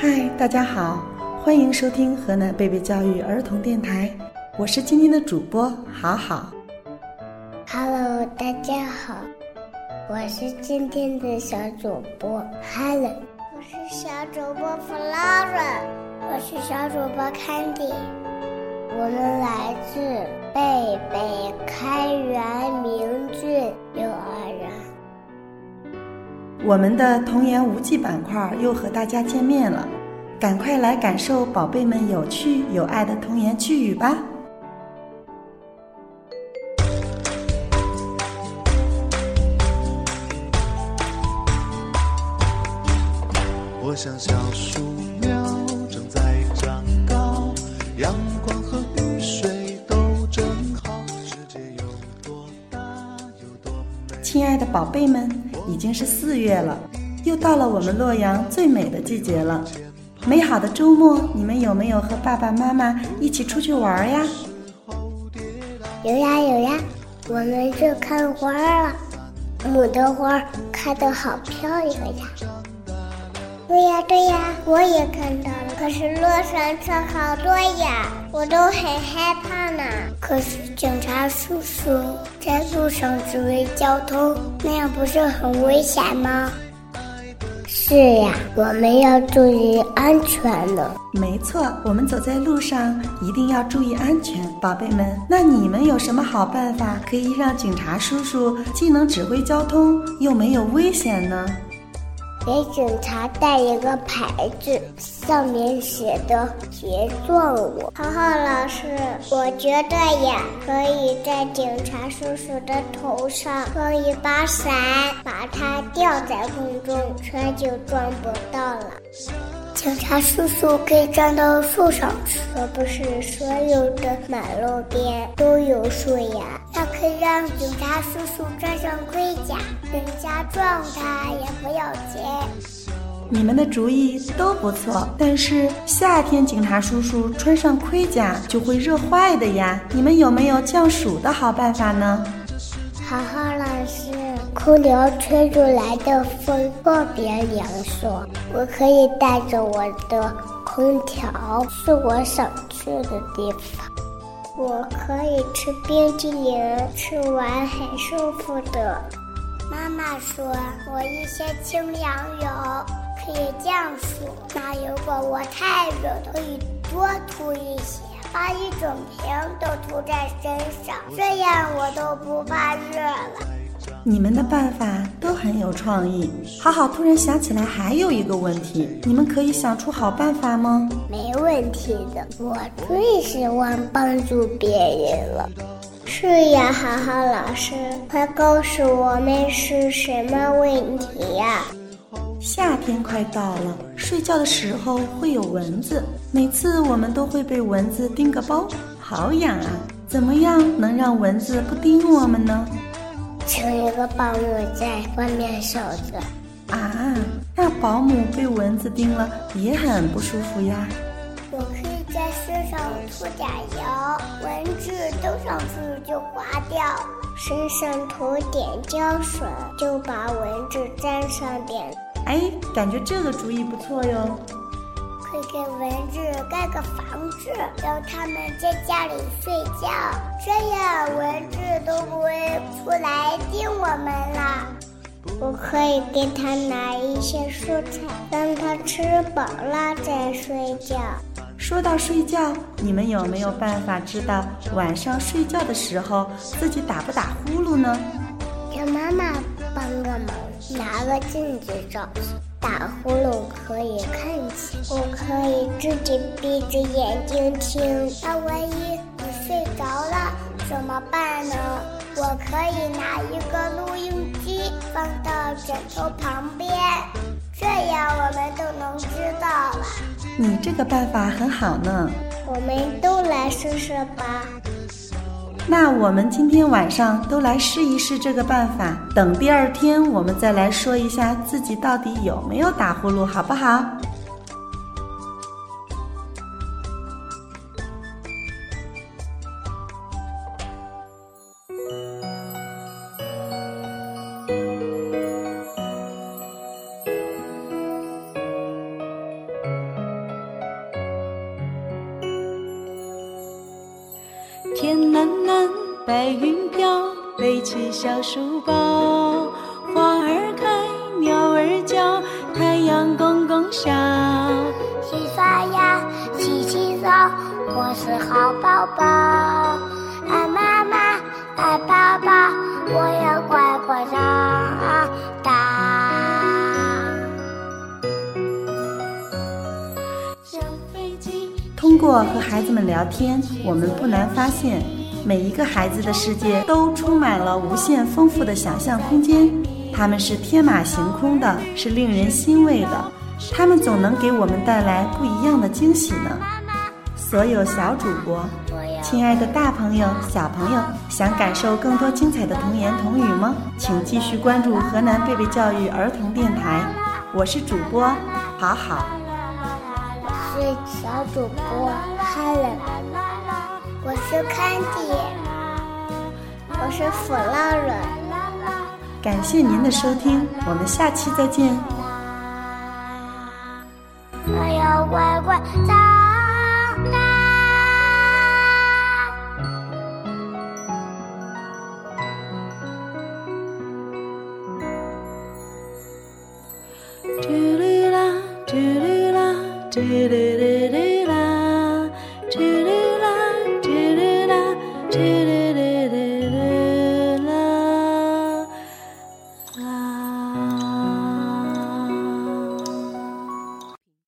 嗨，大家好，欢迎收听河南贝贝教育儿童电台，我是今天的主播好好。Hello，大家好，我是今天的小主播 Helen，我是小主播 Flora，我是小主播 Candy，我们来自贝贝开元明郡幼儿园。我们的童言无忌板块又和大家见面了，赶快来感受宝贝们有趣有爱的童言趣语吧！我像小树苗正在长高，阳光和雨水都正好，世界有多大有多美。亲爱的宝贝们，已经是四月了，又到了我们洛阳最美的季节了。美好的周末，你们有没有和爸爸妈妈一起出去玩呀？有呀有呀，我们去看花了，牡丹花开得好漂亮呀！对呀对呀，我也看到了。可是路上车好多呀，我都很害怕呢。可是警察叔叔在路上指挥交通，那样不是很危险吗？是呀，我们要注意安全呢。没错，我们走在路上一定要注意安全，宝贝们。那你们有什么好办法可以让警察叔叔既能指挥交通，又没有危险呢？给警察带一个牌子，上面写的“别撞我”。浩浩老师，我觉得呀，可以在警察叔叔的头上装一把伞，把它吊在空中，车就撞不到了。警察叔叔可以站到树上，可不是所有的马路边都有树呀。那可以让警察叔叔穿上盔甲，人家撞他也不要紧。你们的主意都不错，但是夏天警察叔叔穿上盔甲就会热坏的呀。你们有没有降暑的好办法呢？好好老师，空调吹出来的风特别凉爽，我可以带着我的空调去我想去的地方。我可以吃冰激凌，吃完很舒服的。妈妈说，我一些清凉油可以降暑，那如果我太热，可以多涂一些。把一整瓶都涂在身上，这样我都不怕热了。你们的办法很有创意。好好突然想起来还有一个问题，你们可以想出好办法吗？没问题的，我最喜欢帮助别人了。是呀，好好老师，快告诉我们是什么问题呀？夏天快到了，睡觉的时候会有蚊子，每次我们都会被蚊子叮个包，好痒啊！怎么样能让蚊子不叮我们呢？请一个保姆在外面守着。啊，那保姆被蚊子叮了也很不舒服呀。我可以在身上涂点油，蚊子都上去就滑掉。身上涂点胶水，就把蚊子粘上点。哎，感觉这个主意不错哟。给蚊子盖个房子，让它们在家里睡觉，这样蚊子都不会出来叮我们了。我可以给它拿一些蔬菜，让它吃饱了再睡觉。说到睡觉，你们有没有办法知道晚上睡觉的时候自己打不打呼噜呢？让妈妈帮个忙，拿个镜子照，打呼噜可以看见。我可以自己闭着眼睛听。那万一你睡着了怎么办呢？我可以拿一个录音机放到枕头旁边，这样我们都能知道了。你这个办法很好呢，我们都来试试吧。那我们今天晚上都来试一试这个办法，等第二天我们再来说一下自己到底有没有打呼噜，好不好？起小书包，花儿开，鸟儿叫，太阳公公笑。洗刷牙，洗洗澡，我是好宝宝。爱妈妈，爱爸爸，我要乖乖长大。通过和孩子们聊天，我们不难发现，每一个孩子的世界都充满了无限丰富的想象空间。他们是天马行空的，是令人欣慰的。他们总能给我们带来不一样的惊喜呢。所有小主播，亲爱的大朋友、小朋友，想感受更多精彩的童言童语吗？请继续关注河南贝贝教育儿童电台，我是主播好好。是小主播 Helen，我是 Candy，我是 Flora。感谢您的收听，我们下期再见。我要乖乖长。